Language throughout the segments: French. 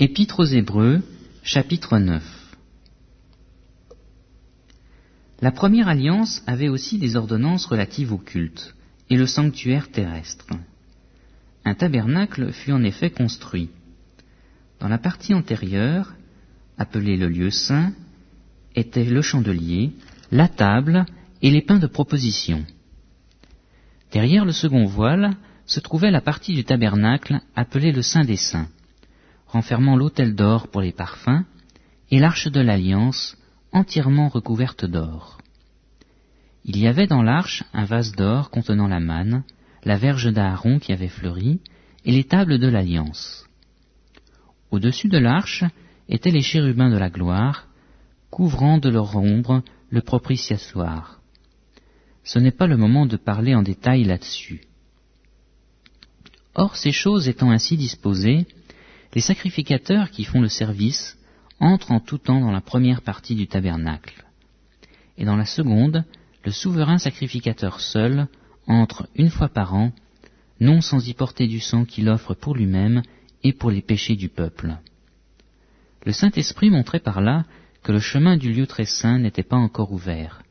Épître aux Hébreux, chapitre 9 La première alliance avait aussi des ordonnances relatives au culte et le sanctuaire terrestre. Un tabernacle fut en effet construit. Dans la partie antérieure, appelée le lieu saint, était le chandelier, la table et les pains de proposition. Derrière le second voile se trouvait la partie du tabernacle appelée le Saint des Saints renfermant l'autel d'or pour les parfums, et l'arche de l'alliance, entièrement recouverte d'or. Il y avait dans l'arche un vase d'or contenant la manne, la verge d'Aaron qui avait fleuri, et les tables de l'alliance. Au-dessus de l'arche étaient les chérubins de la gloire, couvrant de leur ombre le propitiatoire. Ce n'est pas le moment de parler en détail là-dessus. Or, ces choses étant ainsi disposées, les sacrificateurs qui font le service entrent en tout temps dans la première partie du tabernacle. Et dans la seconde, le souverain sacrificateur seul entre une fois par an, non sans y porter du sang qu'il offre pour lui-même et pour les péchés du peuple. Le Saint-Esprit montrait par là que le chemin du lieu très saint n'était pas encore ouvert,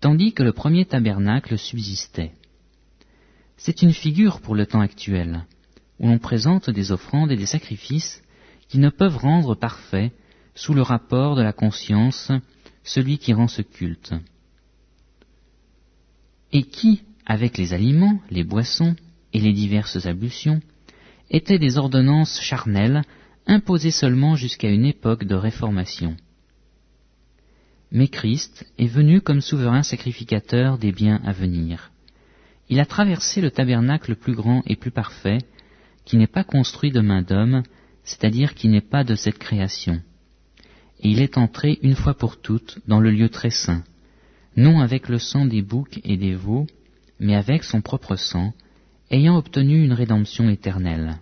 tandis que le premier tabernacle subsistait. C'est une figure pour le temps actuel où l'on présente des offrandes et des sacrifices qui ne peuvent rendre parfait, sous le rapport de la conscience, celui qui rend ce culte. Et qui, avec les aliments, les boissons et les diverses ablutions, étaient des ordonnances charnelles imposées seulement jusqu'à une époque de réformation. Mais Christ est venu comme souverain sacrificateur des biens à venir. Il a traversé le tabernacle plus grand et plus parfait, qui n'est pas construit de main d'homme, c'est-à-dire qui n'est pas de cette création. Et il est entré une fois pour toutes dans le lieu très saint, non avec le sang des boucs et des veaux, mais avec son propre sang, ayant obtenu une rédemption éternelle.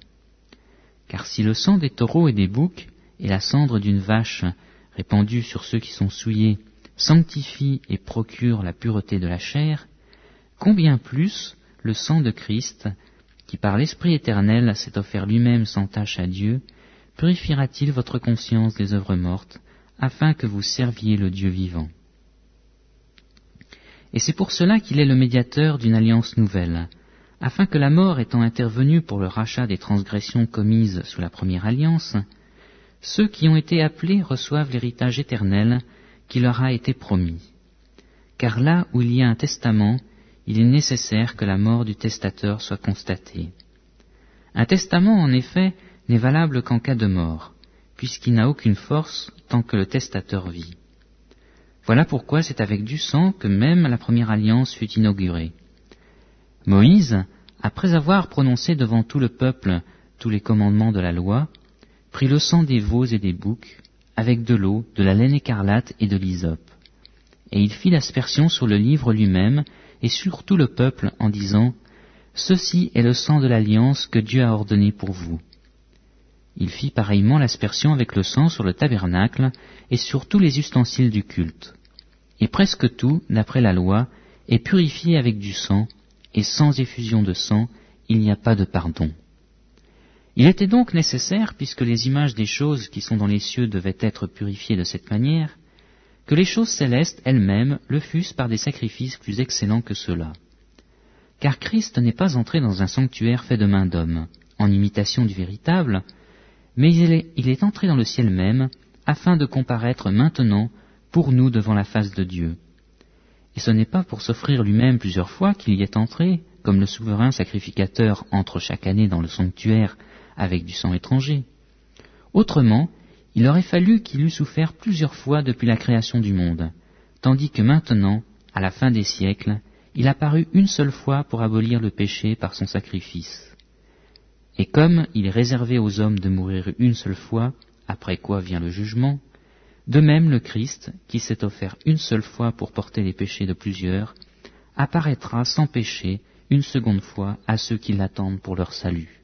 Car si le sang des taureaux et des boucs et la cendre d'une vache répandue sur ceux qui sont souillés sanctifient et procurent la pureté de la chair, combien plus le sang de Christ, qui par l'Esprit éternel s'est offert lui-même sans tâche à Dieu, purifiera-t-il votre conscience des œuvres mortes, afin que vous serviez le Dieu vivant? Et c'est pour cela qu'il est le médiateur d'une alliance nouvelle, afin que la mort étant intervenue pour le rachat des transgressions commises sous la première alliance, ceux qui ont été appelés reçoivent l'héritage éternel qui leur a été promis. Car là où il y a un testament, il est nécessaire que la mort du testateur soit constatée. Un testament, en effet, n'est valable qu'en cas de mort, puisqu'il n'a aucune force tant que le testateur vit. Voilà pourquoi c'est avec du sang que même la première alliance fut inaugurée. Moïse, après avoir prononcé devant tout le peuple tous les commandements de la loi, prit le sang des veaux et des boucs, avec de l'eau, de la laine écarlate et de l'hysope. Et il fit l'aspersion sur le livre lui-même et sur tout le peuple en disant, Ceci est le sang de l'alliance que Dieu a ordonné pour vous. Il fit pareillement l'aspersion avec le sang sur le tabernacle et sur tous les ustensiles du culte. Et presque tout, d'après la loi, est purifié avec du sang, et sans effusion de sang, il n'y a pas de pardon. Il était donc nécessaire, puisque les images des choses qui sont dans les cieux devaient être purifiées de cette manière, que les choses célestes elles-mêmes le fussent par des sacrifices plus excellents que ceux-là. Car Christ n'est pas entré dans un sanctuaire fait de main d'homme, en imitation du véritable, mais il est, il est entré dans le ciel même, afin de comparaître maintenant pour nous devant la face de Dieu. Et ce n'est pas pour s'offrir lui-même plusieurs fois qu'il y est entré, comme le souverain sacrificateur entre chaque année dans le sanctuaire avec du sang étranger. Autrement, il aurait fallu qu'il eût souffert plusieurs fois depuis la création du monde, tandis que maintenant, à la fin des siècles, il apparut une seule fois pour abolir le péché par son sacrifice. Et comme il est réservé aux hommes de mourir une seule fois, après quoi vient le jugement, de même le Christ, qui s'est offert une seule fois pour porter les péchés de plusieurs, apparaîtra sans péché une seconde fois à ceux qui l'attendent pour leur salut.